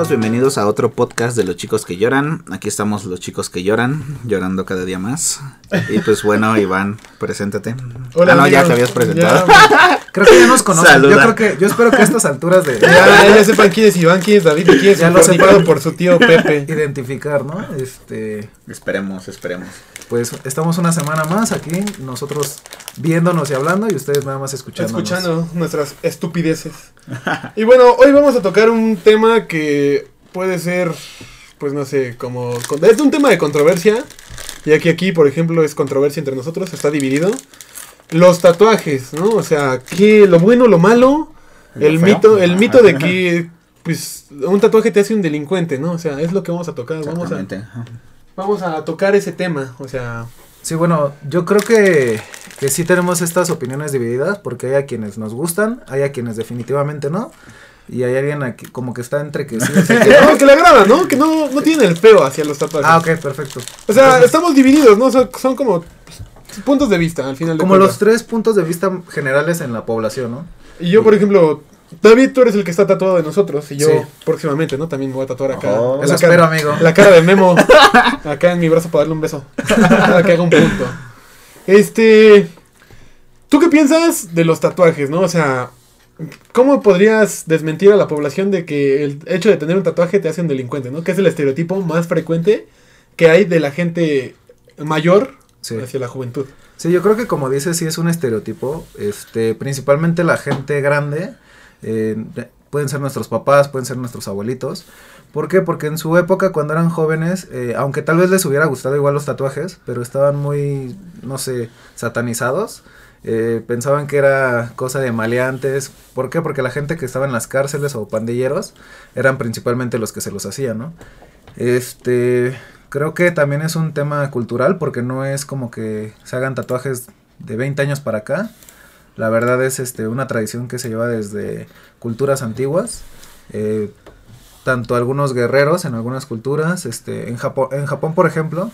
amigos? Bienvenidos a otro podcast de los chicos que lloran. Aquí estamos los chicos que lloran, llorando cada día más. Y pues bueno, Iván, preséntate. Hola, ah, no, ya te habías presentado. Ya, Creo que ya nos conocen. Saluda. Yo creo que, yo espero que a estas alturas de ya, ya sepan quién es Iván, quién es David y quién es Ya lo sepan. coordinado por su tío Pepe. identificar, ¿no? Este, esperemos, esperemos. pues estamos una semana más aquí, nosotros viéndonos y hablando y ustedes nada más escuchando. Escuchando nuestras estupideces. Y bueno, hoy vamos a tocar un tema que puede ser, pues no sé, como... Es un tema de controversia, ya que aquí, por ejemplo, es controversia entre nosotros, está dividido. Los tatuajes, ¿no? O sea, que lo bueno, lo malo, Lo el feo. mito, el mito de que, pues, un tatuaje te hace un delincuente, ¿no? O sea, es lo que vamos a tocar. Vamos a, vamos a tocar ese tema, o sea... Sí, bueno, yo creo que, que sí tenemos estas opiniones divididas porque hay a quienes nos gustan, hay a quienes definitivamente no. Y hay alguien aquí como que está entre que sí. que Que, no. no, que le agrada, ¿no? Que no, no tiene el feo hacia los tatuajes. Ah, ok, perfecto. O sea, Entonces, estamos divididos, ¿no? Son, son como puntos de vista al final de como los tres puntos de vista generales en la población, ¿no? Y yo, por ejemplo, David, tú eres el que está tatuado de nosotros. Y yo Sí. próximamente, ¿no? También me voy a tatuar acá. Oh. la Eso cara- espero, amigo. La cara de Memo. acá en mi brazo para darle un beso. Para que haga un punto. Este. ¿Tú qué piensas de los tatuajes, no? O sea. ¿Cómo podrías desmentir a la población de que el hecho de tener un tatuaje te hace un delincuente, ¿no? Que es el estereotipo más frecuente que hay de la gente mayor Sí. hacia la juventud. Sí, yo creo que como dices, sí es un estereotipo. Este, principalmente la gente grande, eh, pueden ser nuestros papás, pueden ser nuestros abuelitos. ¿Por qué? Porque en su época, cuando eran jóvenes, eh, aunque tal vez les hubiera gustado igual los tatuajes, pero estaban muy, no sé, satanizados. Eh, pensaban que era cosa de maleantes. ¿Por qué? Porque la gente que estaba en las cárceles o pandilleros eran principalmente los que se los hacían, ¿no? Este, creo que también es un tema cultural porque no es como que se hagan tatuajes de 20 años para acá. La verdad es este una tradición que se lleva desde culturas antiguas. Eh, tanto algunos guerreros en algunas culturas, este, en Japón, en Japón por ejemplo,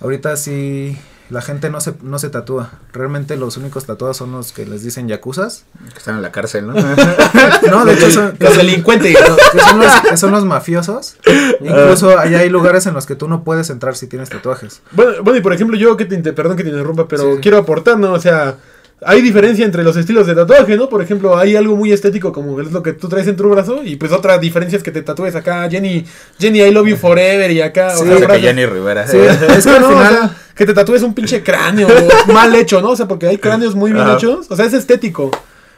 ahorita sí la gente no se, no se tatúa. Realmente los únicos tatuados son los que les dicen yakuzas. Que están en la cárcel, ¿no? No, de hecho son, Los delincuentes. que son los, que son los mafiosos. Incluso allá hay lugares en los que tú no puedes entrar si tienes tatuajes. Bueno, bueno, y por ejemplo, yo que te inter- perdón que te interrumpa, pero Sí. quiero aportar, ¿no? O sea, hay diferencia entre los estilos de tatuaje, ¿no? Por ejemplo, hay algo muy estético como es lo que tú traes en tu brazo, y pues otra diferencia es que te tatúes acá, Jenny, Jenny, I love you forever, y acá, Sí, o sea, que Jenny Rivera. Sí, es que al No, o final... sea, que te tatúes un pinche cráneo mal hecho, ¿no? O sea, porque hay cráneos muy bien hechos, o sea, es estético.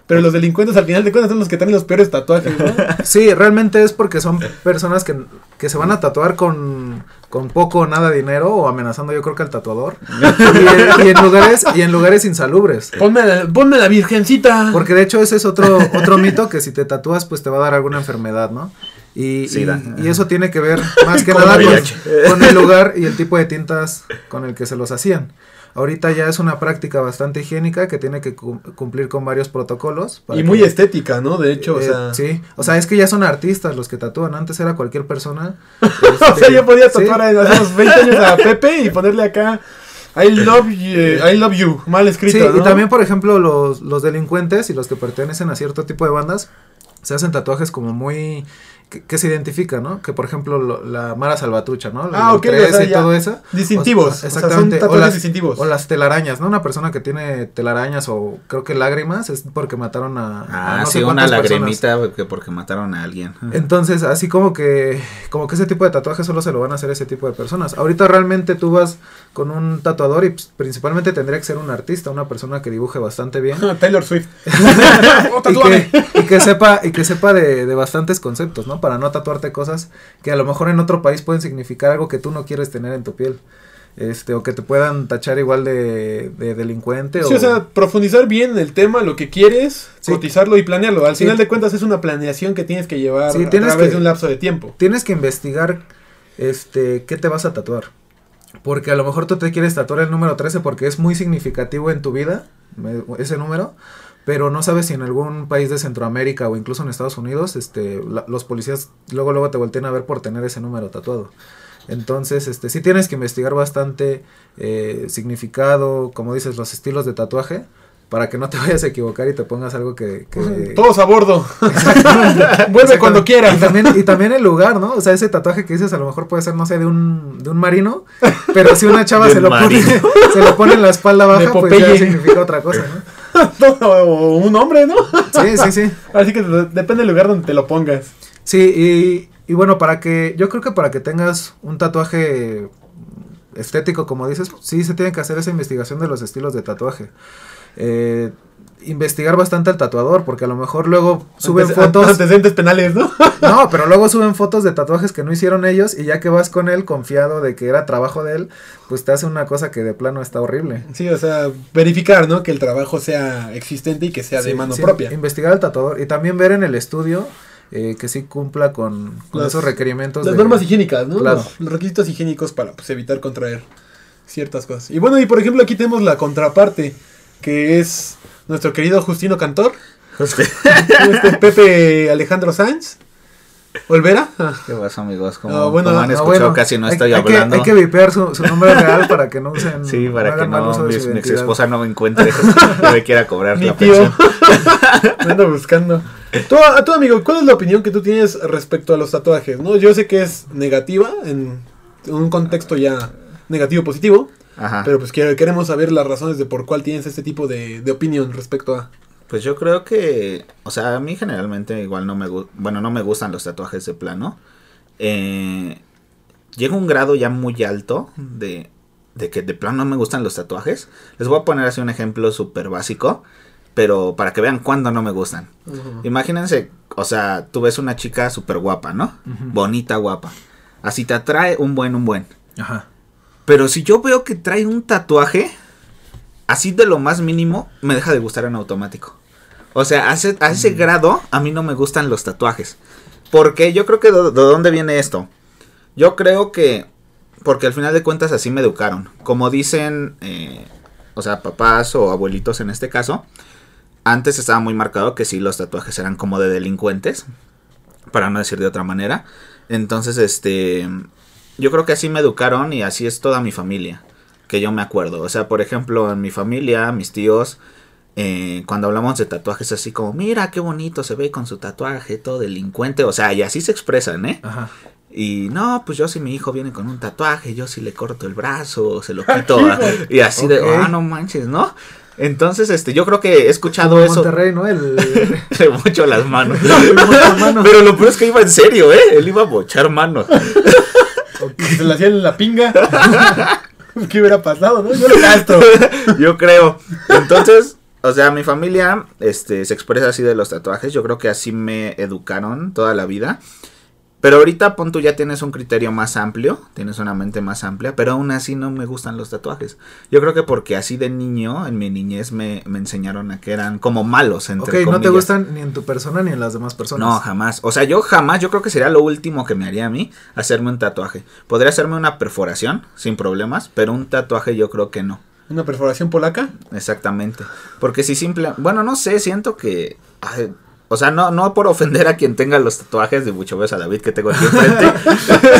Pero los delincuentes al final de cuentas son los que traen los peores tatuajes, ¿no? Sí, realmente es porque son personas que, que se van a tatuar con, con poco o nada dinero o amenazando yo creo que al tatuador. y, y en lugares, y en lugares insalubres. Ponme la, ponme la virgencita. Porque de hecho ese es otro, otro mito que si te tatúas pues te va a dar alguna enfermedad, ¿no? Y, y, y eso tiene que ver más que Con nada con, con el lugar y el tipo de tintas con el que se los hacían. Ahorita ya es una práctica bastante higiénica que tiene que cum- cumplir con varios protocolos. para Y que- muy estética, ¿no? De hecho, o eh, sea... sí, o sea, es que ya son artistas los que tatúan. Antes era cualquier persona. O sea, yo podía Sí. tatuar a- hace unos 20 años a Pepe y ponerle acá I love you, I love you mal escrito, Sí, ¿no? y también, por ejemplo, los, los delincuentes y los que pertenecen a cierto tipo de bandas se hacen tatuajes como muy. Que, que se identifican, ¿no? Que por ejemplo, lo- la Mara Salvatrucha, ¿no? La Ah, ok, o 13 sea, y todo eso. distintivos, O- o sea, son exactamente. tatuajes las, distintivos. o las telarañas, ¿no? Una persona que tiene telarañas o creo que lágrimas es porque mataron a. a Ah, sé sí, una lagrimita que porque mataron a alguien. Entonces, así como que, como que ese tipo de tatuajes solo se lo van a hacer ese tipo de personas. Ahorita realmente tú vas con un tatuador y pues, principalmente tendría que ser un artista, una persona que dibuje bastante bien. Taylor Swift. Oh, y, que, y que sepa, y que sepa de, de bastantes conceptos, ¿no? Para no tatuarte cosas que a lo mejor en otro país pueden significar algo que tú no quieres tener en tu piel. Este, o que te puedan tachar igual de, de delincuente. Sí, o sea, profundizar bien en el tema, lo que quieres, Sí. cotizarlo y planearlo. Al Sí. final de cuentas es una planeación que tienes que llevar Sí, a tienes través que- de un lapso de tiempo. tienes que investigar este qué te vas a tatuar. Porque a lo mejor tú te quieres tatuar el número 13 porque es muy significativo en tu vida, ese número, pero no sabes si en algún país de Centroamérica o incluso en Estados Unidos, este, la- los policías luego luego te voltean a ver por tener ese número tatuado. Entonces, este, sí tienes que investigar bastante eh, significado, como dices, los estilos de tatuaje, para que no te vayas a equivocar y te pongas algo que... que... Todos a bordo. Vuelve cuando quieras. Y también, y también el lugar, ¿no? O sea, ese tatuaje que dices a lo mejor puede ser, no sé, de un, de un marino, pero si una chava se un lo, pone, se lo pone en la espalda baja, pues ya significa otra cosa, ¿no? o un hombre, ¿no? Sí, sí, sí. Así que de- depende del lugar donde te lo pongas. Sí, y, y bueno, para que, yo creo que para que tengas un tatuaje estético, como dices, sí se tiene que hacer esa investigación de los estilos de tatuaje. Eh, investigar bastante al tatuador, porque a lo mejor luego suben Ante- fotos, Antecedentes penales, ¿no? no, pero luego suben fotos de tatuajes que no hicieron ellos y ya que vas con él confiado de que era trabajo de él, pues te hace una cosa que de plano está horrible. Sí, o sea, verificar, ¿no? Que el trabajo sea existente y que sea de mano sí, propia. Investigar al tatuador y también ver en el estudio eh, que sí cumpla con, con Las- esos requerimientos. Las de- normas higiénicas, ¿no? Claro. Los, los requisitos higiénicos para pues, evitar contraer ciertas cosas. Y bueno, y por ejemplo aquí tenemos la contraparte, que es nuestro querido Justino Cantor, este Pepe Alejandro Sáenz, Olvera. Ah, ¿Qué pasa, amigos? Como, Ah, bueno, como han ah, escuchado, bueno, casi no estoy hay que- hablando. hay que vipear su, su nombre real para que no usen. Sí, para que no mi, ex esposa no me encuentre y me quiera cobrar mi la tío. pensión. Me ando buscando. Tú, a tu amigo, ¿cuál es la opinión que tú tienes respecto a los tatuajes? ¿no? Yo sé que es negativa, en un contexto ya negativo positivo, Ajá. pero pues quiero- queremos saber las razones de por cuál tienes este tipo de, de opinión respecto a... Pues yo creo que, o sea, a mí generalmente igual no me bueno, no me gustan los tatuajes de plano. Eh, llega un grado ya muy alto de, de que de plano no me gustan los tatuajes. Les voy a poner así un ejemplo súper básico, pero para que vean cuándo no me gustan. Imagínense, o sea, tú ves una chica súper guapa, ¿no? Bonita, guapa. Así te atrae un buen, un buen. Ajá. Pero si yo veo que trae un tatuaje, así de lo más mínimo, me deja de gustar en automático. O sea, a ese, a ese grado, a mí no me gustan los tatuajes. Porque yo creo que de, de dónde viene esto. Yo creo que, porque al final de cuentas así me educaron. Como dicen, eh, o sea, papás o abuelitos en este caso, antes estaba muy marcado que sí, los tatuajes eran como de delincuentes, para no decir de otra manera. Entonces, este, yo creo que así me educaron y así es toda mi familia, que yo me acuerdo. O sea, por ejemplo, en mi familia, mis tíos, eh, cuando hablamos de tatuajes así como, mira qué bonito se ve con su tatuaje, todo delincuente, o sea, y así se expresan, ¿eh? Ajá. Y no, pues yo si mi hijo viene con un tatuaje, yo si le corto el brazo, se lo quito, y así de, ah, no manches, ¿no? Entonces, este, yo creo que he escuchado Como eso Monterrey, ¿no? El, de mucho las manos. mucho mano. Pero lo peor es que iba en serio, ¿eh? Él iba a bochar manos. Y se le hacían en la pinga. ¿Qué hubiera pasado, no? Yo lo gasto. Yo creo. Entonces, o sea, mi familia este, se expresa así de los tatuajes. Yo creo que así me educaron toda la vida. Pero ahorita, pon tú, ya tienes un criterio más amplio, tienes una mente más amplia, pero aún así no me gustan los tatuajes. Yo creo que porque así de niño, en mi niñez, me, me enseñaron a que eran como malos, ok, entre no te gustan ni en tu persona ni en las demás personas. No, jamás. O sea, yo jamás, yo creo que sería lo último que me haría a mí, hacerme un tatuaje. Podría hacerme una perforación, sin problemas, pero un tatuaje yo creo que no. Una perforación polaca. Exactamente. Porque si simple... Bueno, no sé, siento que... ay, o sea, no, no por ofender a quien tenga los tatuajes de mucho beso a David que tengo aquí enfrente.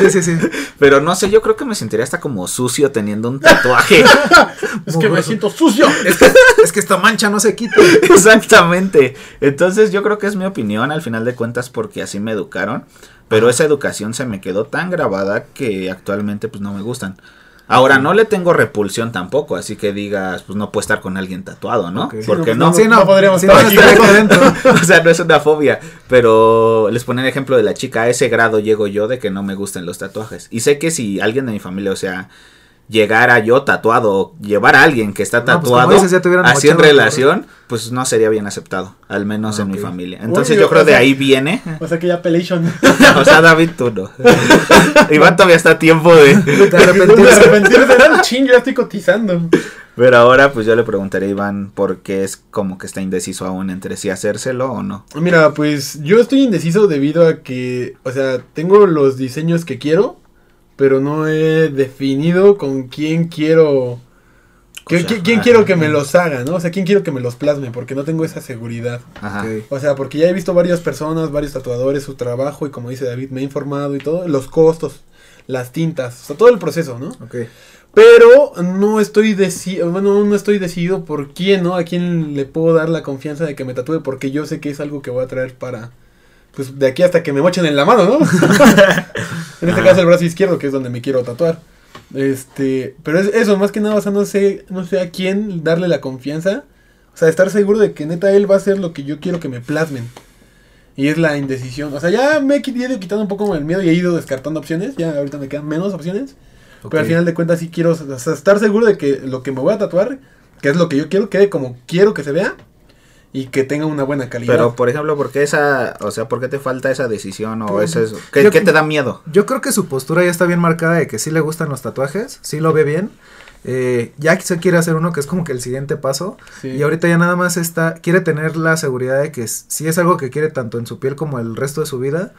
Sí, sí, sí. pero no sé, yo creo que me sentiría hasta como sucio teniendo un tatuaje. Es que me siento sucio. Es que, es que esta mancha no se quita. Exactamente. Entonces yo creo que es mi opinión al final de cuentas porque así me educaron. Pero esa educación se me quedó tan grabada que actualmente pues no me gustan. Ahora no le tengo repulsión tampoco, así que digas, pues no puedo estar con alguien tatuado, ¿no? Porque Sí, no, no, Sí, no, no podríamos sí, estar aquí. o sea, no es una fobia, pero les ponía el ejemplo de la chica, a ese grado llego yo de que no me gustan los tatuajes. Y sé que si alguien de mi familia, o sea, llegara yo tatuado, o llevar a alguien que está No, pues, tatuado, así en relación, pues no sería bien aceptado, al menos Ah, en mi familia. Entonces yo creo o de sea- ahí viene, O sea que ya pelation. o sea, David, tú no. Iván todavía está a tiempo de... De De arrepentirse. Era ching, ya estoy cotizando. Pero ahora pues yo le preguntaré a Iván por qué es como que está indeciso aún entre si hacérselo o no. Mira, pues yo estoy indeciso debido a que, o sea, tengo los diseños que quiero, pero no he definido con quién quiero... que- O sea, qui- ¿Quién ajá. quiero que me los haga, no? O sea, ¿quién quiero que me los plasme? Porque no tengo esa seguridad. Ajá. O sea, porque ya he visto varias personas, varios tatuadores, su trabajo y como dice David, me he informado y todo, los costos, las tintas, o sea, todo el proceso, ¿no? Ok. Pero no estoy decidido, bueno, no estoy decidido por quién, ¿no? A quién le puedo dar la confianza de que me tatúe porque yo sé que es algo que voy a traer para, pues de aquí hasta que me mochen en la mano, ¿no? en este Ajá. caso el brazo izquierdo, que es donde me quiero tatuar. Este, pero es eso, más que nada, o sea, no sé, no sé a quién darle la confianza. O sea, estar seguro de que neta él va a hacer lo que yo quiero que me plasmen. Y es la indecisión. O sea, ya me he ido quitando un poco el miedo y he ido descartando opciones. Ya ahorita me quedan menos opciones. Pero al final de cuentas sí quiero o sea, estar seguro de que lo que me voy a tatuar, que es lo que yo quiero, quede como quiero que se vea y que tenga una buena calidad. Pero, por ejemplo, ¿por qué esa, o sea, por qué te falta esa decisión o Pues, ese, ¿qué, yo- qué te da miedo? Yo creo que su postura ya está bien marcada de que sí le gustan los tatuajes, sí lo ve bien. Eh, ya se quiere hacer uno que es como que el siguiente paso. Sí. Y ahorita ya nada más está, quiere tener la seguridad de que s- sí es algo que quiere tanto en su piel como el resto de su vida.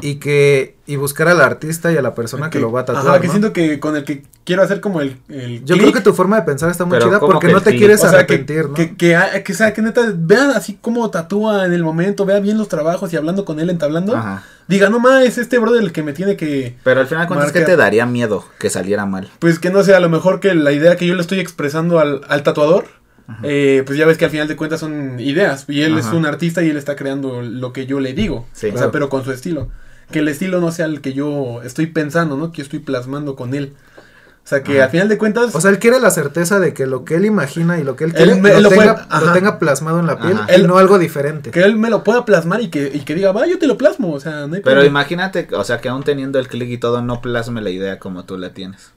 Y que, y buscar al artista y a la persona que, lo va a tatuar. Ajá, que ¿no? siento que con el que quiero hacer como el, el Yo click, creo que tu forma de pensar está muy chida ¿cómo porque que no te click? quieres o sea, que, ¿no? que, que, ah, que, sea, que neta vean así como tatúa en el momento, vea bien los trabajos y hablando con él, entablando. Ajá. Diga, no más, es este brother el que me tiene que. Pero al final, ¿cuántas Marca. que te daría miedo que saliera mal? Pues que no sé, a lo mejor que la idea que yo le estoy expresando al, al tatuador, eh, pues ya ves que al final de cuentas son ideas. Y él es un artista y él está creando lo que yo le digo. Sí. o sea, pero con su estilo. Que el estilo no sea el que yo estoy pensando, ¿no? Que yo estoy plasmando con él. O sea, que Ajá. al final de cuentas. O sea, él quiere la certeza de que lo que él imagina y lo que él Él quiere me- lo, lo tenga, puede- ajá. lo tenga plasmado en la piel Ajá. y Él- no algo diferente. que él me lo pueda plasmar y que, y que diga, va, yo te lo plasmo. O sea, no hay Pero problema. imagínate, o sea, que aún teniendo el clic y todo, no plasme la idea como tú la tienes.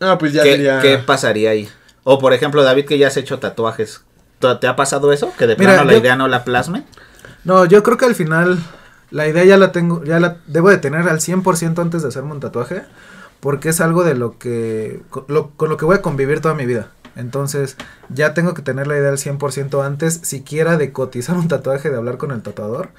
Ah, pues ya ¿Qué, sería. qué pasaría ahí? O por ejemplo, David, que ya has hecho tatuajes. ¿Te te ha pasado eso? ¿Que de Mira, plano la yo- idea no la plasme? No, yo creo que al final la idea ya la tengo, ya la debo de tener al 100% antes de hacerme un tatuaje, porque es algo de lo que, con lo, con lo que voy a convivir toda mi vida. Entonces, ya tengo que tener la idea al 100% antes, siquiera de cotizar un tatuaje, de hablar con el tatuador.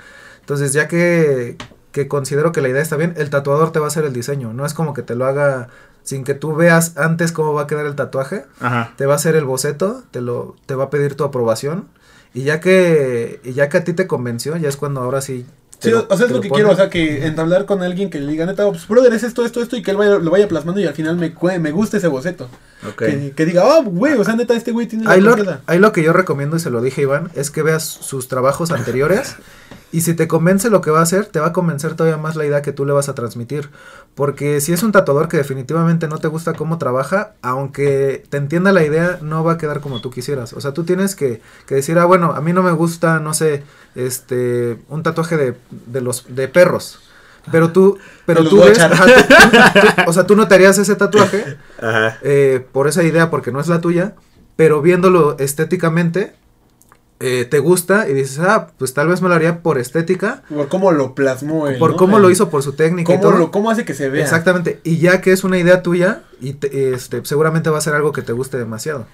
Entonces, ya que, que considero que la idea está bien, el tatuador te va a hacer el diseño. No es como que te lo haga sin que tú veas antes cómo va a quedar el tatuaje Ajá. te va a hacer el boceto, te lo, te va a pedir tu aprobación. Y ya que, y ya que a ti te convenció, ya es cuando ahora sí. Sí, lo- o sea, es lo que pone. quiero, o sea, que entablar con alguien que le diga, neta, pues, brother, es esto, esto, esto, y que él vaya- lo vaya plasmando y al final me, me guste ese boceto. Ok. Que, que diga, oh, güey, o sea, neta, este güey tiene la Ahí lo, confianza". ahí lo que yo recomiendo y se lo dije a Iván es que veas sus trabajos anteriores y si te convence lo que va a hacer, te va a convencer todavía más la idea que tú le vas a transmitir. Porque si es un tatuador que definitivamente no te gusta cómo trabaja, aunque te entienda la idea, no va a quedar como tú quisieras. O sea, tú tienes que, que decir, ah, bueno, a mí no me gusta, no sé, este, un tatuaje de, de los, de perros. Pero tú, pero tú ves, echar. ajá, tú- tú- tú- o sea, tú no te harías ese tatuaje Ajá. eh, por esa idea porque no es la tuya, pero viéndolo estéticamente, eh, te gusta y dices, ah, pues tal vez me lo haría por estética, Por cómo lo plasmó él, por ¿no? cómo El- lo hizo, por su técnica y Cómo, todo. lo, cómo hace que se vea. Exactamente, y ya que es una idea tuya, y te- este, seguramente va a ser algo que te guste demasiado.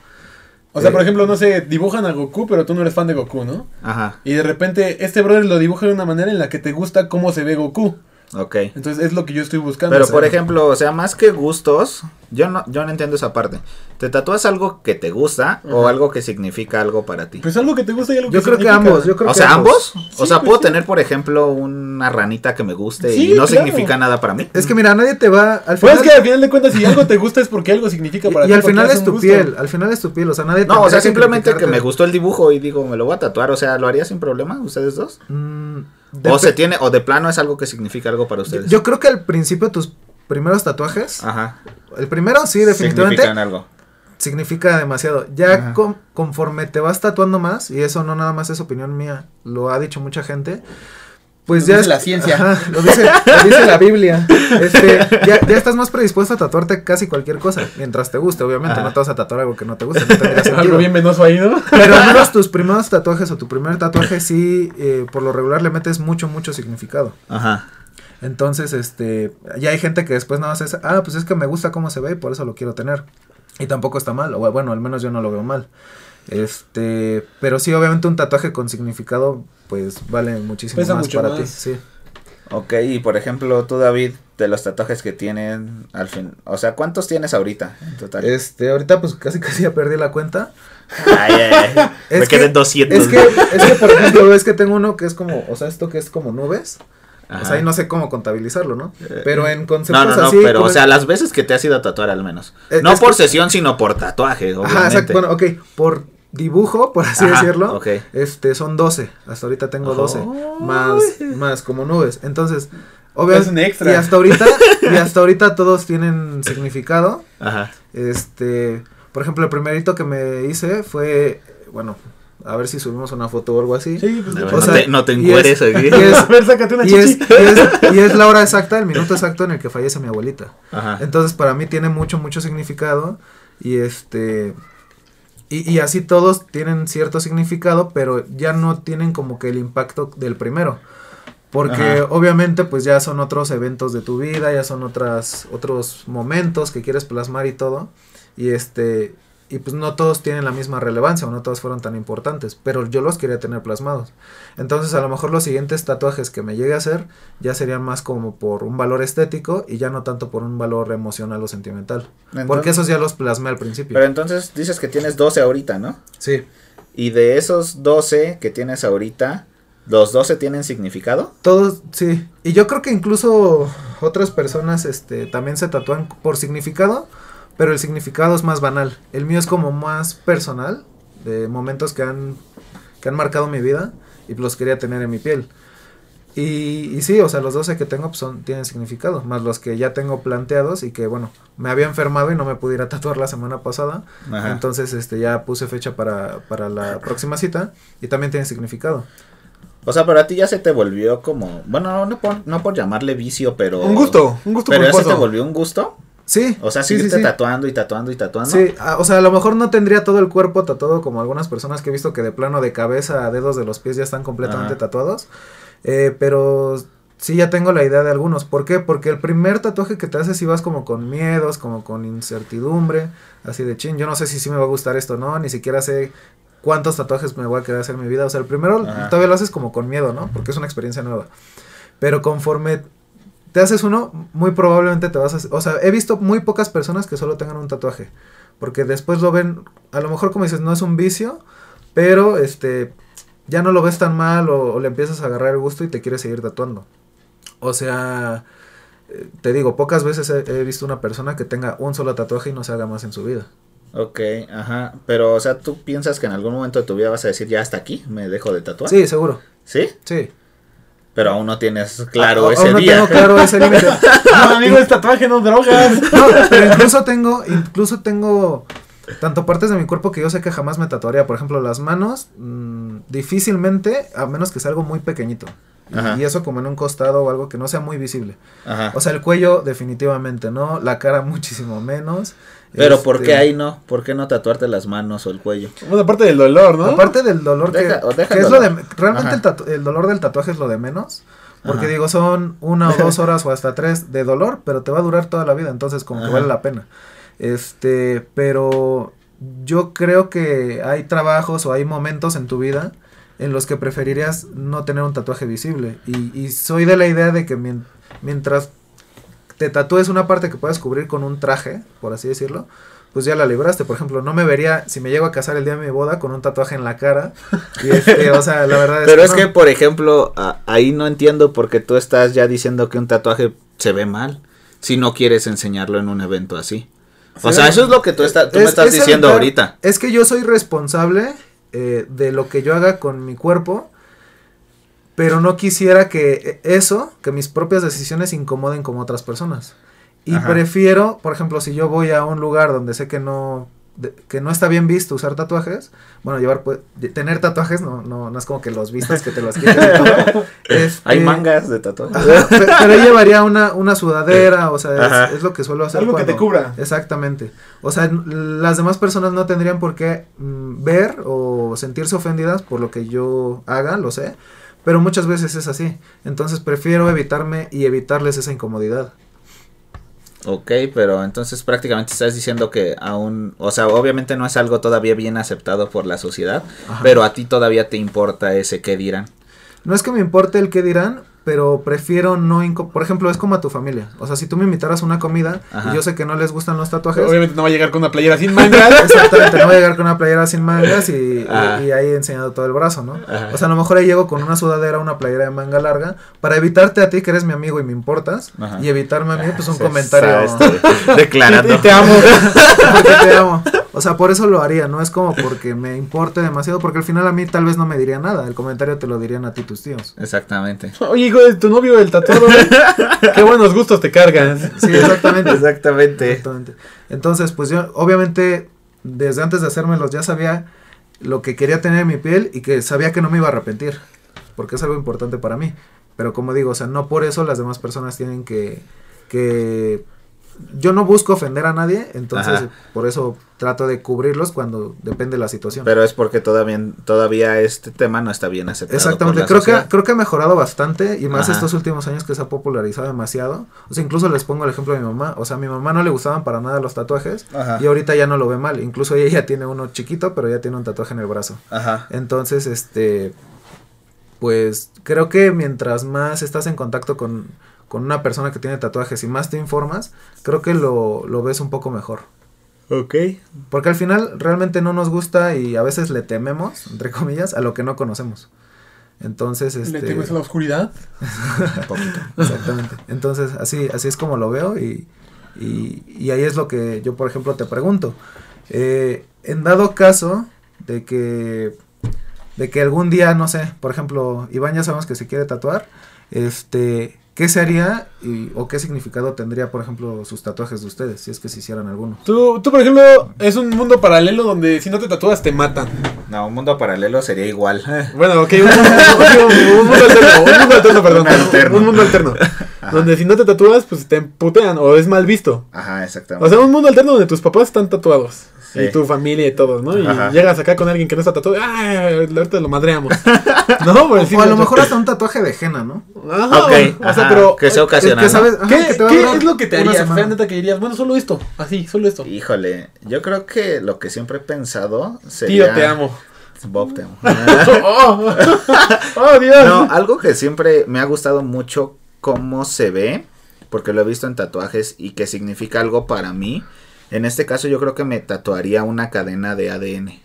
O sea, Eh, por ejemplo, no sé, dibujan a Goku, pero tú no eres fan de Goku, ¿no? Ajá. Y de repente este brother lo dibuja de una manera en la que te gusta cómo se ve Goku. Ok. Entonces es lo que yo estoy buscando. Pero por ejemplo, o sea, más que gustos, yo no, yo no entiendo esa parte. ¿Te tatúas algo que te gusta o algo que significa algo para ti? Pues algo que te gusta y algo Yo que creo que significa. ambos, yo creo o que sea, ambos. Sí, o sea, pues puedo sí. tener, por ejemplo, una ranita que me guste Sí, y no claro. significa nada para mí. Es que mira, nadie te va, al Pues final, es que al final de cuentas, si algo te gusta es porque algo significa para y, ti. y al final es tu gusto. piel, al final es tu piel, o sea, nadie No, o sea, simplemente que me gustó el dibujo y digo, me lo voy a tatuar. O sea, ¿lo haría sin problema ustedes dos? Mm, O se tiene, o de plano es algo que significa algo para ustedes. yo creo que al principio tus primeros tatuajes, Ajá. el primero sí, definitivamente, Significan algo. significa demasiado. Ya con- conforme te vas tatuando más, y eso no nada más es opinión mía, lo ha dicho mucha gente, pues Lo ya dice es la ciencia. Ajá, lo, dice, lo dice la Biblia. Este, ya, ya estás más predispuesto a tatuarte casi cualquier cosa, mientras te guste, obviamente. Ajá. No te vas a tatuar algo que no te guste, no. Algo bien venoso ahí, ¿no? Pero al menos tus primeros tatuajes o tu primer tatuaje sí, eh, por lo regular le metes mucho, mucho significado. Ajá. Entonces, este, ya hay gente que después nada más es, ah, pues es que me gusta cómo se ve y por eso lo quiero tener. Y tampoco está mal, o bueno, al menos yo no lo veo mal. Este, pero sí, obviamente un tatuaje con significado, pues vale muchísimo Pesa más mucho para ti. Sí. Ok, y por ejemplo, tú, David, de los tatuajes que tienen al fin. O sea, ¿cuántos tienes ahorita en total? Este, ahorita pues casi casi ya perdí la cuenta. Ay, ay, ay. Es Me que- quedé 200. Es que, es que por ejemplo, ves que tengo uno que es como, o sea, esto que es como nubes. O Ajá. sea, ahí no sé cómo contabilizarlo, ¿no? Eh, Pero en No, conceptos no, no, así. pero o el- sea, las veces que te has ido a tatuar al menos. Eh, no es por que- sesión, sino por tatuaje, obviamente. Ajá, exacto. Bueno, ok. Por dibujo, por así Ajá, decirlo, ok. este, son 12. Hasta ahorita tengo 12. Oh. Más, más como nubes. Entonces, Es obviamente. un extra. Y hasta ahorita, y hasta ahorita todos tienen significado. Ajá. Este, por ejemplo, el primerito que me hice fue, bueno, a ver si subimos una foto o algo así. Sí, pues, No, O sea, te, no te y encueres es- aquí. es- A ver, sácate una es, y, es, y es la hora exacta, el minuto exacto en el que fallece mi abuelita. Ajá. Entonces para mí tiene mucho, mucho significado. Y este. Y, y así todos tienen cierto significado, pero ya no tienen como que el impacto del primero. Porque Ajá. obviamente pues ya son otros eventos de tu vida, ya son otras, otros momentos que quieres plasmar y todo. Y este. Y pues no todos tienen la misma relevancia o no todos fueron tan importantes, pero yo los quería tener plasmados. Entonces a lo mejor los siguientes tatuajes que me llegue a hacer ya serían más como por un valor estético y ya no tanto por un valor emocional o sentimental. porque esos ya los plasmé al principio. Pero entonces dices que tienes 12 ahorita, ¿no? sí, Y de esos 12 que tienes ahorita, ¿los 12 tienen significado? todos, sí. Y yo creo que incluso otras personas este, también se tatúan por significado, pero el significado es más banal. El mío es como más personal, de momentos que han, que han marcado mi vida y los quería tener en mi piel. Y, y sí, o sea, los 12 que tengo pues, son, tienen significado, más los que ya tengo planteados y que, bueno, me había enfermado y no me pudiera tatuar la semana pasada. Ajá. Entonces, este, ya puse fecha para, para la próxima cita y también tiene significado. O sea, pero a ti ya se te volvió como, bueno, no, no por, no por llamarle vicio, pero... Un gusto, un gusto Pero ya se te volvió un gusto. Sí. O sea, sí, sí, sí. tatuando y tatuando y tatuando. Sí, ah, o sea, a lo mejor no tendría todo el cuerpo tatuado como algunas personas que he visto que de plano de cabeza a dedos de los pies ya están completamente Ajá. tatuados. Eh, pero sí ya tengo la idea de algunos. ¿Por qué? Porque el primer tatuaje que te haces si vas como con miedos, como con incertidumbre, así de chin, yo no sé si sí me va a gustar esto o no, ni siquiera sé cuántos tatuajes me voy a querer hacer en mi vida. O sea, el primero Ajá. todavía lo haces como con miedo, ¿no? Porque es una experiencia nueva. Pero conforme te haces uno, muy probablemente te vas a... O sea, he visto muy pocas personas que solo tengan un tatuaje. Porque después lo ven, a lo mejor como dices, no es un vicio, pero este ya no lo ves tan mal o, o le empiezas a agarrar el gusto y te quieres seguir tatuando. O sea, eh, te digo, pocas veces he, he visto una persona que tenga un solo tatuaje y no se haga más en su vida. Ok, ajá. Pero, o sea, ¿tú piensas que en algún momento de tu vida vas a decir, ya hasta aquí, me dejo de tatuar? Sí, seguro. ¿Sí? Sí. Pero aún no tienes claro A- ese aún no día. tengo claro ese límite. No, amigo, es tatuaje, no drogas. No, pero incluso tengo, incluso tengo tanto partes de mi cuerpo que yo sé que jamás me tatuaría. Por ejemplo, las manos, mm, difícilmente, a menos que sea algo muy pequeñito. Y-. Y eso como en un costado o algo que no sea muy visible. Ajá. O sea, el cuello definitivamente no, la cara muchísimo menos. Pero ¿por Este, qué ahí no? ¿Por qué no tatuarte las manos o el cuello? Bueno, aparte del dolor, ¿no? Aparte del dolor que, Deja- que el es lo de dolor. realmente el, tatu- el dolor del tatuaje es lo de menos. Porque Ajá. digo, son una o dos horas o hasta tres de dolor, pero te va a durar toda la vida, entonces como que vale la pena. Este, pero yo creo que hay trabajos o hay momentos en tu vida en los que preferirías no tener un tatuaje visible. Y, y soy de la idea de que mien- mientras te tatúes una parte que puedas cubrir con un traje, por así decirlo, pues ya la libraste. Por ejemplo, no me vería, si me llego a casar el día de mi boda, con un tatuaje en la cara. Y este, o sea, la verdad es Pero que es no. que, por ejemplo, a- ahí no entiendo porque tú estás ya diciendo que un tatuaje se ve mal si no quieres enseñarlo en un evento así. O Se sea, eso es lo que tú, está- tú me Es- estás es diciendo evitar- ahorita. Es que yo soy responsable eh, de lo que yo haga con mi cuerpo, pero no quisiera que eso, que mis propias decisiones incomoden como otras personas. Y Ajá. prefiero, por ejemplo, si yo voy a un lugar donde sé que no de- que no está bien visto usar tatuajes, bueno, llevar pues, de- tener tatuajes no, no, no es como que los vistas que te los quites y todo. Este, Hay mangas de tatuaje. Ajá, pe- pero yo llevaría una, una sudadera, o sea, es, es lo que suelo hacer. Algo que te cubra. Exactamente. O sea, las demás personas no tendrían por qué mm, ver o sentirse ofendidas por lo que yo haga, lo sé, pero muchas veces es así. Entonces prefiero evitarme y evitarles esa incomodidad. Ok, pero entonces prácticamente estás diciendo que aún, o sea, obviamente no es algo todavía bien aceptado por la sociedad, Ajá. pero a ti todavía te importa ese qué dirán. No es que me importe el qué dirán, pero prefiero no... Por ejemplo, es como a tu familia. O sea, si tú me invitaras a una comida Ajá. y yo sé que no les gustan los tatuajes... Obviamente no va a llegar con una playera sin mangas. Exactamente, no voy a llegar con una playera sin mangas y, Ah. y- y ahí enseñando todo el brazo, ¿no? Ajá. O sea, a lo mejor ahí llego con una sudadera, una playera de manga larga, para evitarte a ti que eres mi amigo y me importas, Ajá. y evitarme a mí, pues un Se comentario. declarando. Y te amo. porque te amo. O sea, por eso lo haría, no es como porque me importe demasiado, porque al final a mí tal vez no me diría nada, el comentario te lo dirían a ti tus tíos. Exactamente. Oye, hijo de tu novio, el tatuado. Qué buenos gustos te cargas. Sí, exactamente. Exactamente. Exactamente. Entonces, pues yo, obviamente, desde antes de hacérmelos ya sabía lo que quería tener en mi piel y que sabía que no me iba a arrepentir, porque es algo importante para mí. Pero como digo, o sea, no por eso las demás personas tienen que, que yo no busco ofender a nadie, entonces Ajá. por eso trato de cubrirlos cuando depende de la situación. Pero es porque todavía, todavía este tema no está bien aceptado. Exactamente, por la creo que, creo que ha mejorado bastante y más Ajá. estos últimos años que se ha popularizado demasiado. O sea, incluso les pongo el ejemplo de mi mamá. O sea, a mi mamá no le gustaban para nada los tatuajes Ajá. y ahorita ya no lo ve mal. Incluso ella ya tiene uno chiquito, pero ya tiene un tatuaje en el brazo. Ajá. Entonces, este, pues creo que mientras más estás en contacto con, con una persona que tiene tatuajes y más te informas, creo que lo, lo ves un poco mejor. Ok. Porque al final realmente no nos gusta y a veces le tememos, entre comillas, a lo que no conocemos. Entonces, este... ¿Le temes a la oscuridad? Un poquito. Exactamente. Entonces, así, así es como lo veo y, y, y ahí es lo que yo, por ejemplo, te pregunto. Eh, en dado caso de que, de que algún día, no sé, por ejemplo, Iván ya sabemos que se quiere tatuar, este, ¿qué se haría y, o qué significado tendría, por ejemplo, sus tatuajes de ustedes, si es que se hicieran alguno? Tú, tú, por ejemplo, es un mundo paralelo donde si no te tatúas te matan. No, un mundo paralelo sería igual. Bueno, ok, un, un- un mundo alterno, un mundo alterno, perdón. Un alterno. Un mundo alterno. Donde si no te tatúas, pues te putean o es mal visto. Ajá, exactamente. O sea, un mundo alterno donde tus papás están tatuados. Sí. Y tu familia y todos, ¿no? Y Ajá. llegas acá con alguien que no está tatuado. ¡Ay! Ahorita lo madreamos. no, pues sí. o a lo mejor hasta un tatuaje de henna, ¿no? Ajá, ok, o sea, ajá, pero. que sea ¿Qué, que te va a qué durar es lo que te harías? semana. Fea neta que dirías, bueno, solo esto. Así, solo esto. Híjole, yo creo que lo que siempre he pensado sería... Tío, te amo. Bob, te amo. oh, oh, Dios. No, algo que siempre me ha gustado mucho cómo se ve, porque lo he visto en tatuajes y que significa algo para mí. En este caso yo creo que me tatuaría una cadena de ADN.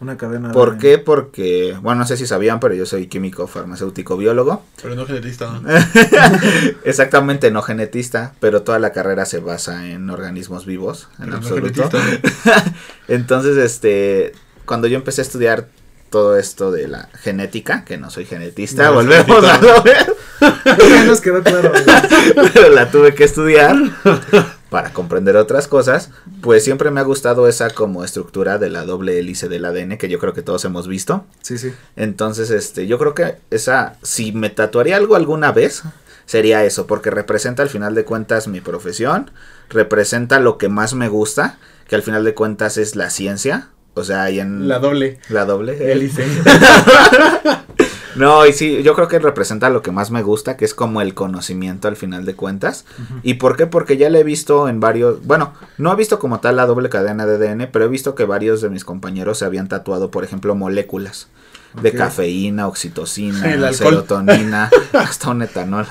Una cadena ¿Por de- qué? Porque, bueno, no sé si sabían, pero yo soy químico, farmacéutico, biólogo. Pero no genetista. Exactamente, no genetista, pero toda la carrera se basa en organismos vivos, en Pero no absoluto. genetista. Entonces, este, cuando yo empecé a estudiar todo esto de la genética, que no soy genetista, No, volvemos a lo ver, Ya nos quedó claro. pero la tuve que estudiar para comprender otras cosas, pues siempre me ha gustado esa como estructura de la doble hélice del ADN que yo creo que todos hemos visto. Sí, sí. Entonces, este, yo creo que esa, si me tatuaría algo alguna vez, sería eso, porque representa al final de cuentas mi profesión, representa lo que más me gusta, que al final de cuentas es la ciencia, o sea, ahí en La doble. la doble Hélice. No, y sí, yo creo que representa lo que más me gusta, que es como el conocimiento al final de cuentas. ¿Y por qué? Porque ya le he visto en varios, bueno, no he visto como tal la doble cadena de ADN, pero he visto que varios de mis compañeros se habían tatuado, por ejemplo, moléculas de cafeína, oxitocina, serotonina, hasta un etanol.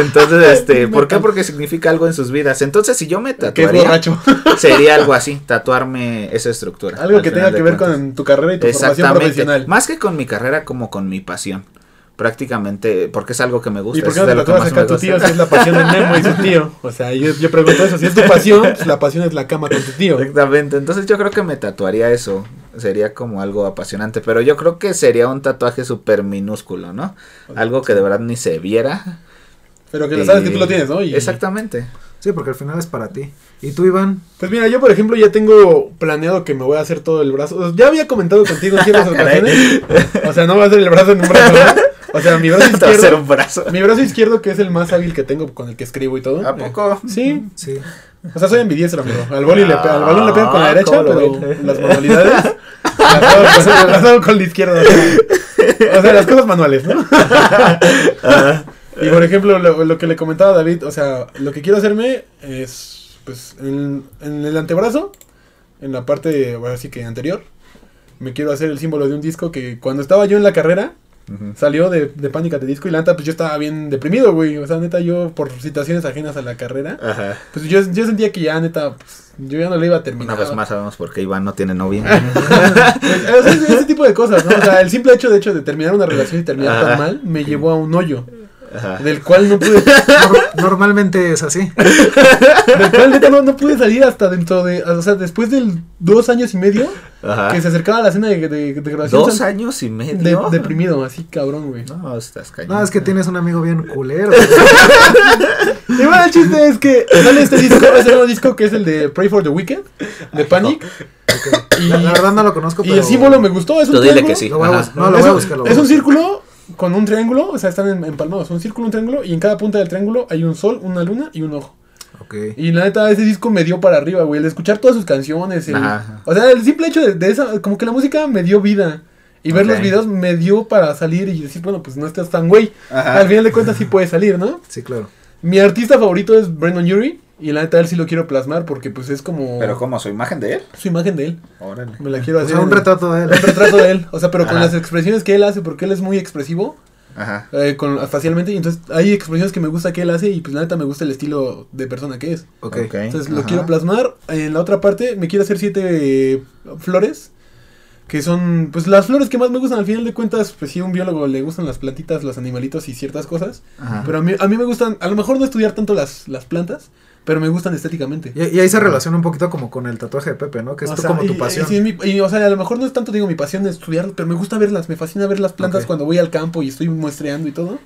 Entonces, este, ¿por qué? Porque significa algo en sus vidas. Entonces, si yo me tatuaría, sería algo así, tatuarme esa estructura. Algo al que tenga que ver cuentas. con tu carrera y tu formación Exactamente. profesional. Más que con mi carrera, como con mi pasión. Prácticamente, porque es algo que me gusta. ¿Y por es qué no te lo acá a tu tío si es la pasión de Nemo y su tío? O sea, yo, yo pregunto eso. Si es tu pasión, pues la pasión es la cama con tu tío. Exactamente, entonces yo creo que me tatuaría eso. Sería como algo apasionante, pero yo creo que sería un tatuaje súper minúsculo, ¿no? Algo que de verdad ni se viera. Pero que lo sabes que tú lo tienes, ¿no? Y- Exactamente. Sí, porque al final es para ti. ¿Y tú, Iván? Pues mira, yo por ejemplo ya tengo planeado que me voy a hacer todo el brazo. Ya había comentado contigo en ciertas ocasiones. O sea, no voy a hacer el brazo en un brazo. ¿no? O sea, mi brazo Te va a izquierdo. un brazo. Mi brazo izquierdo que es el más hábil que tengo con el que escribo y todo. ¿A poco? Eh, Sí. Sí. O sea, soy ambidiestro, amigo. Al boli le al balón le pego con la Ah, derecha, ¿cómo lo pero las manualidades las hago, con, las hago con la izquierda. O sea, o sea, las cosas manuales, ¿no? y por ejemplo, lo, lo que le comentaba a David, o sea, lo que quiero hacerme es, pues, en, en el antebrazo, en la parte, bueno, así que anterior, me quiero hacer el símbolo de un disco que cuando estaba yo en la carrera, Salió de, de Pánica de Disco y la neta, pues yo estaba bien deprimido, güey. O sea, neta, yo por situaciones ajenas a la carrera, Ajá. pues yo, yo sentía que ya, neta, pues yo ya no le iba a Una terminar. vez más sabemos por qué Iván no tiene novia. Sea, ese, ese tipo de cosas, ¿no? O sea, el simple hecho de hecho de terminar una relación y terminar Ajá. tan mal me llevó a un hoyo Ajá. del cual no pude, Nor- normalmente es así. del cual neta no, no pude salir hasta dentro de, o sea, después de dos años y medio Ajá. que se acercaba la cena de, de, de graduación. Dos sal- años y de- medio. deprimido, así cabrón, güey. No, estás cayendo. No, es que tienes un amigo bien culero. Y bueno, el chiste es que sale este disco, ese nuevo disco que es el de Pray for the Weekend, de Panic. Y, La, la verdad no lo conozco, y pero... el símbolo me gustó, es un Tú dile triángulo. que sí. Lo voy a Ajá. bus- no, lo voy a buscar. lo voy es a un círculo con un triángulo, o sea, están empalmados. Un círculo, un triángulo, y en cada punta del triángulo hay un sol, una luna y un ojo. Y la neta, ese disco me dio para arriba, güey. El escuchar todas sus canciones. el- o sea, el simple hecho de, de esa, como que la música me dio vida. Y ver los videos me dio para salir y decir, bueno, pues no estás tan güey. Ajá. Al final de cuentas sí puede salir, ¿no? Sí, claro. Mi artista favorito es Brandon Urie. Y la neta, él sí lo quiero plasmar porque pues es como Pero ¿cómo? ¿Su imagen de él? su imagen de él. Órale. Me la quiero O hacer. sea, un retrato de él. un retrato de él. O sea, pero con las expresiones que él hace, porque él es muy expresivo. Ajá. eh, con, facialmente. Y entonces hay expresiones que me gusta que él hace. Y pues la neta me gusta el estilo de persona que es. Ok. Entonces lo Ajá. quiero plasmar. En la otra parte me quiero hacer siete eh, flores. Que son, pues las flores que más me gustan. Al final de cuentas, pues sí, a un biólogo le gustan las plantitas, los animalitos y ciertas cosas. Ajá. Pero a mí, a mí me gustan, a lo mejor no estudiar tanto las, las plantas, pero me gustan estéticamente. Y, y ahí se relaciona un poquito como con el tatuaje de Pepe, ¿no? Que es O tú sea, como y- tu pasión. Y, mi- o sea, a lo mejor no es tanto, digo, mi pasión de estudiar, pero me gusta verlas, me fascina ver las plantas cuando voy al campo y estoy muestreando y todo.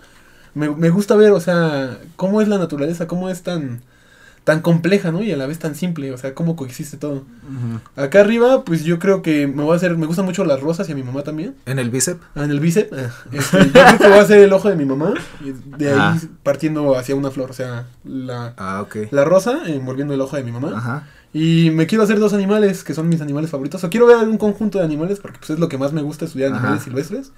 Me, me gusta ver, o sea, cómo es la naturaleza, cómo es tan, tan compleja, ¿no? Y a la vez tan simple, o sea, cómo coexiste todo. Acá arriba, pues yo creo que me voy a hacer, me gustan mucho las rosas y a mi mamá también. En el bíceps. Ah, en el bíceps, ah, este, yo creo que voy a hacer el ojo de mi mamá, de ahí Ah. partiendo hacia una flor, o sea, la, Ah, la rosa envolviendo el ojo de mi mamá. Ajá. Y me quiero hacer dos animales, que son mis animales favoritos. O quiero ver un conjunto de animales, porque pues, es lo que más me gusta estudiar Ajá. animales silvestres.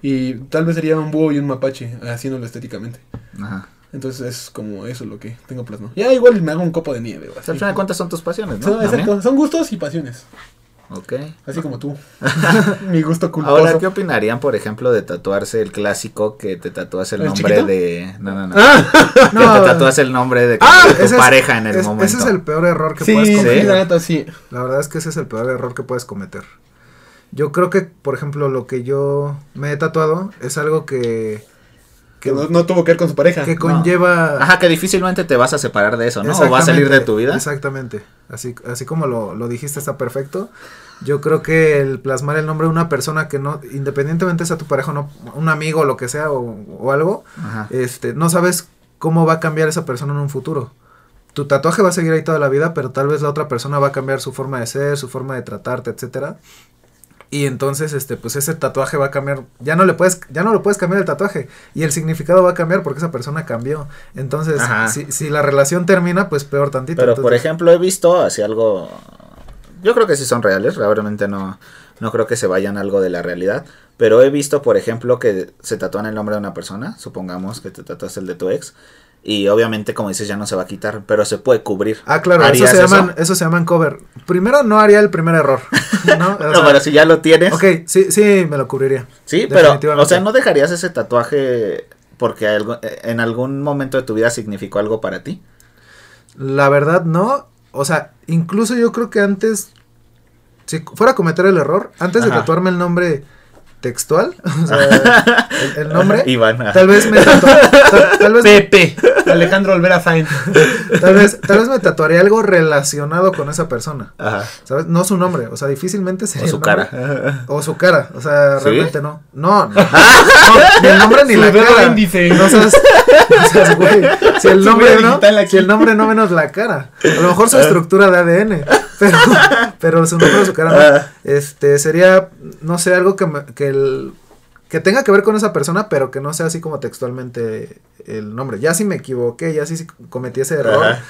Y tal vez sería un búho y un mapache, haciéndolo estéticamente. Ajá. Entonces es como eso lo que tengo plasmado. Ya igual me hago un copo de nieve. así. al final de cuentas son tus pasiones, ¿no? Son- exacto, son gustos y pasiones. Ok. Así como tú. Mi gusto culposo. Ahora, ¿qué opinarían, por ejemplo, de tatuarse el clásico que te tatúas el ¿El nombre chiquito? de... No, no, no. Ah, Que te tatúas el nombre de, Ah, de tu es- pareja en el es- momento. Ese es el peor error que sí, puedes sí, cometer. la neta, sí. La verdad es que ese es el peor error que puedes cometer. Yo creo que, por ejemplo, lo que yo me he tatuado es algo que, Que no, no tuvo que ver con su pareja. que conlleva... Ajá, que difícilmente te vas a separar de eso, ¿no? O va a salir de tu vida. Exactamente. Así, así como lo, lo dijiste está perfecto. Yo creo que el plasmar el nombre de una persona que no, independientemente sea tu pareja o no, un amigo o lo que sea o, o algo, Ajá. este, no sabes cómo va a cambiar esa persona en un futuro. Tu tatuaje va a seguir ahí toda la vida, pero tal vez la otra persona va a cambiar su forma de ser, su forma de tratarte, etcétera. Y entonces, este, pues ese tatuaje va a cambiar. Ya no le puedes, ya no lo puedes cambiar el tatuaje. Y el significado va a cambiar porque esa persona cambió. Entonces, si, si la relación termina, pues peor tantito. Pero, por ejemplo, he visto así algo... Yo creo que sí son reales, realmente no, no creo que se vayan algo de la realidad. Pero he visto, por ejemplo, que se tatúan el nombre de una persona. Supongamos que te tatuas el de tu ex. Y obviamente, como dices, ya no se va a quitar, pero se puede cubrir. Ah, claro, eso ¿Harías se, llaman, eso se llaman cover. Primero no haría el primer error. ¿no? O No, sea, pero si ya lo tienes. ok, sí, sí, me lo cubriría. Sí, pero, o sea, ¿no dejarías ese tatuaje porque algo- en algún momento de tu vida significó algo para ti? La verdad, no. O sea, incluso yo creo que antes, si fuera a cometer el error, antes de tatuarme el nombre textual, o sea, el, el nombre, Iván. ajá. tal vez me tal, tal vez, Pepe. Alejandro Olvera Sainz. tal vez, tal vez me tatuaría algo relacionado con esa persona, Ajá. ¿sabes? No su nombre, o sea, difícilmente sería O su nombre. cara. O su cara, o sea, ¿Sí? realmente no. No, no, no, ni el nombre ni Su la cara. índice. No seas, no seas güey. Si el nombre no, si el nombre no menos la cara. A lo mejor su estructura de ADN, pero, pero su nombre o su cara no. Ah. Este sería, no sé, algo que, me- que el que tenga que ver con esa persona, pero que no sea así como textualmente el nombre. Ya si me equivoqué, ya si cometí ese error. Ajá.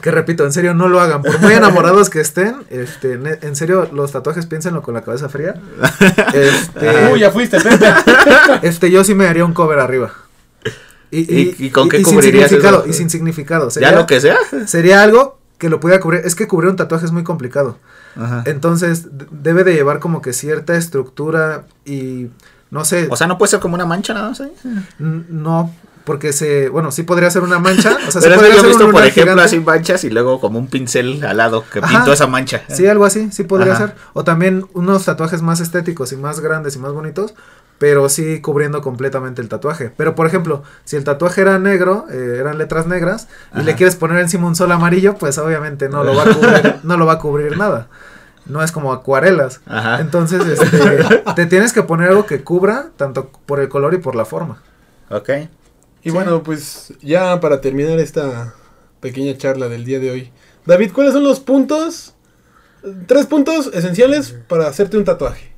Que repito, en serio, no lo hagan. Por muy enamorados que estén, este, en serio, los tatuajes piénsenlo con la cabeza fría. Este, Uy, ya fuiste, Pepe. este, yo sí me haría un cover arriba. Y, ¿Y- y con qué sin cubrirías significado, eso? y sin significado. Ya lo que sea. sería algo que lo pudiera cubrir. Es que cubrir un tatuaje es muy complicado. Ajá. Entonces, debe de llevar como que cierta estructura y no sé. O sea, no puede ser como una mancha nada más ahí. n- no, porque se, bueno, sí podría ser una mancha. O sea, sí Pero podría yo he ser un visto, por ejemplo, gigante. así manchas y luego como un pincel al lado que Ajá. pintó esa mancha. Sí, algo así, sí podría Ajá. ser. O también unos tatuajes más estéticos y más grandes y más bonitos, pero sí cubriendo completamente el tatuaje. Pero por ejemplo, si el tatuaje era negro, eh, eran letras negras, y le quieres poner encima un sol amarillo, pues obviamente no lo va a cubrir, no lo va a cubrir nada. No es como acuarelas. Ajá. Entonces, este, te tienes que poner algo que cubra tanto por el color y por la forma. Ok. Y bueno, pues ya para terminar esta pequeña charla del día de hoy. David, ¿cuáles son los puntos? Tres puntos esenciales para hacerte un tatuaje.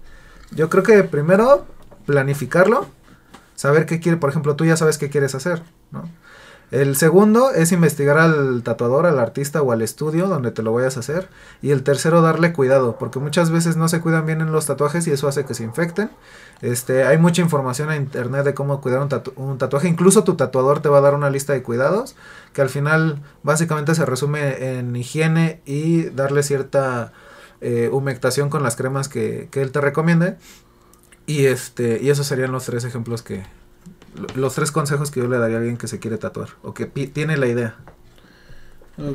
Yo creo que primero planificarlo, saber qué quiere, por ejemplo, tú ya sabes qué quieres hacer, ¿no? El segundo es investigar al tatuador, al artista o al estudio donde te lo vayas a hacer. Y el tercero, darle cuidado, porque muchas veces no se cuidan bien en los tatuajes y eso hace que se infecten. Este, hay mucha información en internet de cómo cuidar un, tatu- un tatuaje. Incluso tu tatuador te va a dar una lista de cuidados que al final básicamente se resume en higiene y darle cierta eh, humectación con las cremas que, que él te recomiende. Y este, y esos serían los tres ejemplos que, lo- los tres consejos que yo le daría a alguien que se quiere tatuar o que tiene la idea.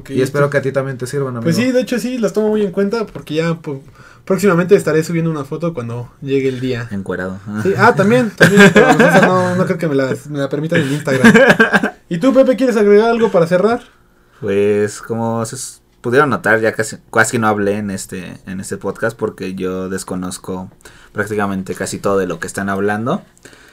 Y espero que a ti también te sirvan, amigo. Pues sí, de hecho sí, las tomo muy en cuenta porque ya po- próximamente estaré subiendo una foto cuando llegue el día. Encuerado. Sí, ah, también, también, pero no, no creo que me la, me la permitan en Instagram. ¿Y tú, Pepe, quieres agregar algo para cerrar? Pues como se s- pudieron notar, ya casi, casi no hablé en este, en este podcast porque yo desconozco prácticamente casi todo de lo que están hablando.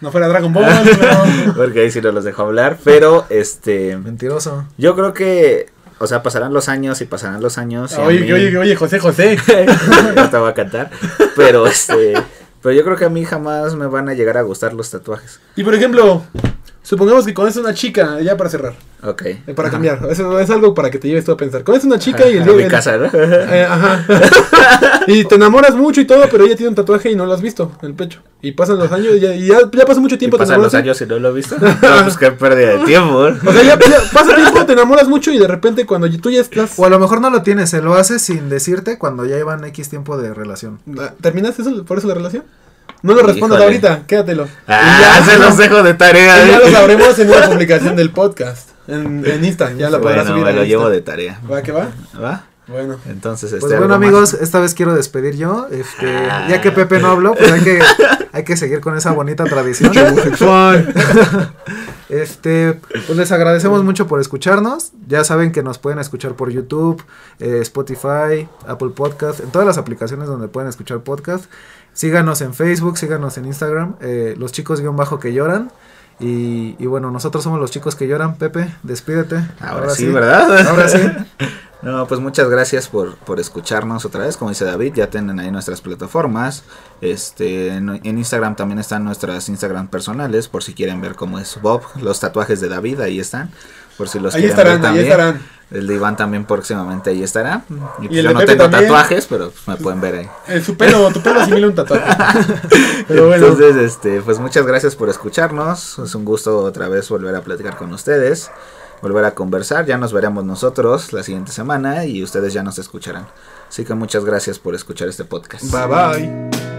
No fuera Dragon Ball, pero... Porque ahí sí no los dejo hablar. Pero este Mentiroso. yo creo que. O sea, pasarán los años y pasarán los años. y Oye, mí- oye, oye, José, José. ya te voy a cantar. Pero este. Pero yo creo que a mí jamás me van a llegar a gustar los tatuajes. Y por ejemplo, supongamos que conoces una chica, ya para cerrar, Ok. eh, para cambiar, eso es algo para que te lleves tú a pensar. Conoces una chica y el a día mi el- casa, ¿no? Eh, ajá. y te enamoras mucho y todo, pero ella tiene un tatuaje y no lo has visto en el pecho. Y pasan los años y ya, y ya, ya pasa mucho Y tiempo. te pasan los años y no lo he visto. No, pues qué pérdida de tiempo. O sea, ya, ya pasa tiempo, te enamoras mucho y de repente cuando tú ya estás... O a lo mejor no lo tienes, se lo hace sin decirte cuando ya llevan X tiempo de relación. ¿Terminaste eso, por eso la relación? No lo respondas ahorita, quédatelo. Ah, Y ya- se los dejo de tarea. y ya ¿eh? lo sabremos en una publicación del podcast. En, en Insta, ya la podrás Bueno, subir me lo llevo de tarea. ¿Va que va? ¿Va? Bueno. Entonces, este. Pues ¿algo bueno más? amigos, esta vez quiero despedir yo. Este, ya que Pepe no habló, pues hay que, hay que seguir con esa bonita tradición. Este, pues les agradecemos mucho por escucharnos. Ya saben que nos pueden escuchar por YouTube, eh, Spotify, Apple Podcast, en todas las aplicaciones donde pueden escuchar podcast. Síganos en Facebook, síganos en Instagram, eh, los chicos guion bajo que lloran. Y, y bueno, nosotros somos los chicos que lloran. Pepe, despídete. Ahora, sí, ¿verdad? Ahora sí. No, pues muchas gracias por, por escucharnos otra vez. Como dice David, ya tienen ahí nuestras plataformas. Este, en, en Instagram también están nuestras Instagram personales, por si quieren ver cómo es Bob, los tatuajes de David, ahí están. Por si los Ahí quieren estarán, ver ahí estarán. El de Iván también próximamente ahí estará. Y, pues el yo de no tengo también. tatuajes, pero pues, me pueden ver ahí. Eh, su pelo, tu pelo asimila un tatuaje. Pero bueno. Entonces, este, pues muchas gracias por escucharnos. Es un gusto otra vez volver a platicar con ustedes, volver a conversar. Ya nos veremos nosotros la siguiente semana y ustedes ya nos escucharán. Así que muchas gracias por escuchar este podcast. Bye bye.